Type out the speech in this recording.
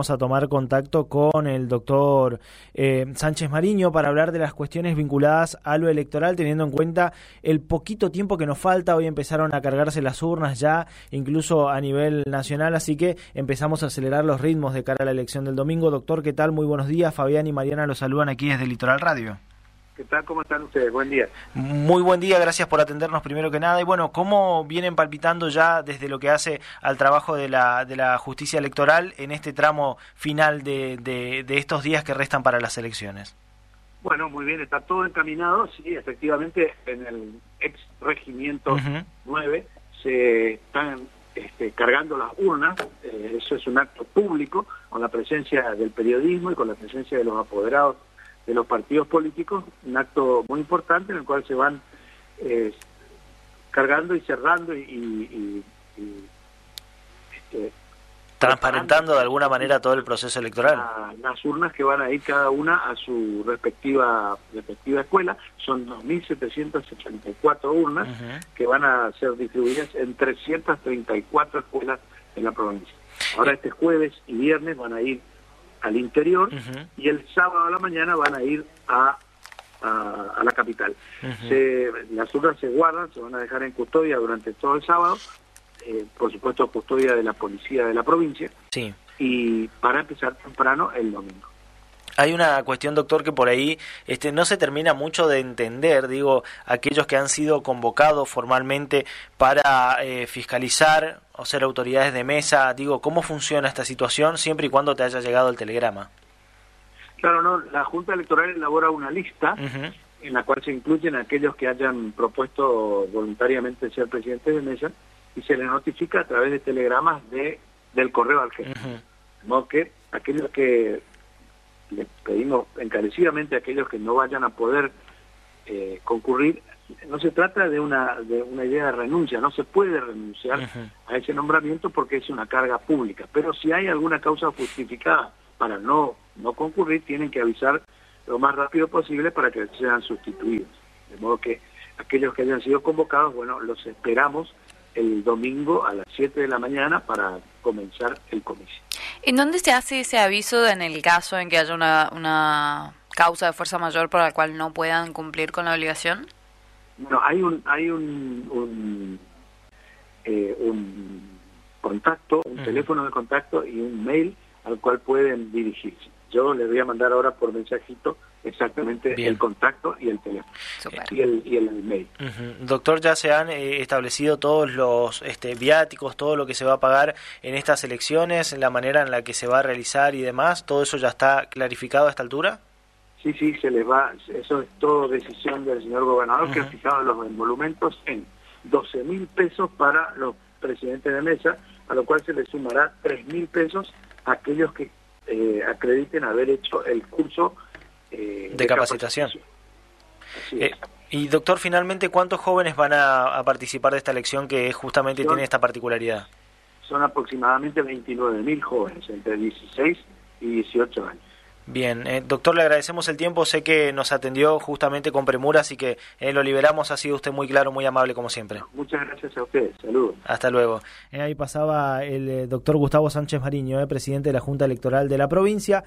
vamos a tomar contacto con el doctor eh, Sánchez Mariño para hablar de las cuestiones vinculadas a lo electoral, teniendo en cuenta el poquito tiempo que nos falta. Hoy empezaron a cargarse las urnas ya, incluso a nivel nacional, así que empezamos a acelerar los ritmos de cara a la elección del domingo. Doctor, ¿qué tal? Muy buenos días. Fabián y Mariana los saludan aquí desde Litoral Radio. ¿Qué tal? ¿Cómo están ustedes? Buen día. Muy buen día, gracias por atendernos primero que nada. Y bueno, ¿cómo vienen palpitando ya desde lo que hace al trabajo de la, de la justicia electoral en este tramo final de, de, estos días que restan para las elecciones? Bueno, muy bien, está todo encaminado. Sí, efectivamente, en el ex regimiento 9 se están este, cargando las urnas. Eh, eso es un acto público con la presencia del periodismo y con la presencia de los apoderados de los partidos políticos, un acto muy importante en el cual se van eh, cargando y cerrando y, este, transparentando de alguna manera todo el proceso electoral. las urnas que van a ir cada una a su respectiva respectiva escuela, son 2.784 urnas que van a ser distribuidas en 334 escuelas en la provincia. Ahora este jueves y viernes van a ir al interior y el sábado a la mañana van a ir a, a, la capital. se, las urnas se guardan, se van a dejar en custodia durante todo el sábado, eh, por supuesto custodia de la policía de la provincia, sí. y para empezar temprano el domingo. Hay una cuestión, doctor, que por ahí este, no se termina mucho de entender, digo, aquellos que han sido convocados formalmente para eh, fiscalizar o ser autoridades de mesa, digo, ¿cómo funciona esta situación siempre y cuando te haya llegado el telegrama? Claro, no, la Junta Electoral elabora una lista en la cual se incluyen aquellos que hayan propuesto voluntariamente ser presidentes de mesa y se les notifica a través de telegramas de del correo al jefe. Uh que aquellos que le pedimos encarecidamente a aquellos que no vayan a poder eh, concurrir, no se trata de una, de una idea de renuncia, no se puede renunciar a ese nombramiento porque es una carga pública, pero si hay alguna causa justificada para no, no concurrir, tienen que avisar lo más rápido posible para que sean sustituidos. De modo que aquellos que hayan sido convocados, bueno, los esperamos el domingo a las 7 de la mañana para comenzar el comicio. ¿En dónde se hace ese aviso en el caso en que haya una, una causa de fuerza mayor por la cual no puedan cumplir con la obligación? No, hay un hay un un, eh, contacto, un teléfono de contacto y un mail al cual pueden dirigirse. Yo les voy a mandar ahora por mensajito exactamente el contacto y el teléfono. Y el, y el mail. Doctor, ya se han eh, establecido todos los este, viáticos, todo lo que se va a pagar en estas elecciones, la manera en la que se va a realizar y demás, ¿todo eso ya está clarificado a esta altura? Sí, sí, se les va, eso es todo decisión del señor gobernador que ha fijado los emolumentos en 12 mil pesos para los presidentes de mesa, a lo cual se les sumará 3 mil pesos a aquellos que eh, acrediten haber hecho el curso eh, de, capacitación. Eh, y doctor, finalmente, ¿cuántos jóvenes van a, participar de esta elección que justamente tiene esta particularidad? Son aproximadamente 29.000 jóvenes, entre 16 y 18 años. Bien, eh, doctor, le agradecemos el tiempo. Sé que nos atendió justamente con premura, así que eh, lo liberamos. Ha sido usted muy claro, muy amable, como siempre. Muchas gracias a ustedes. Saludos. Hasta luego. ahí pasaba el doctor Gustavo Sánchez Mariño, presidente de la Junta Electoral de la provincia.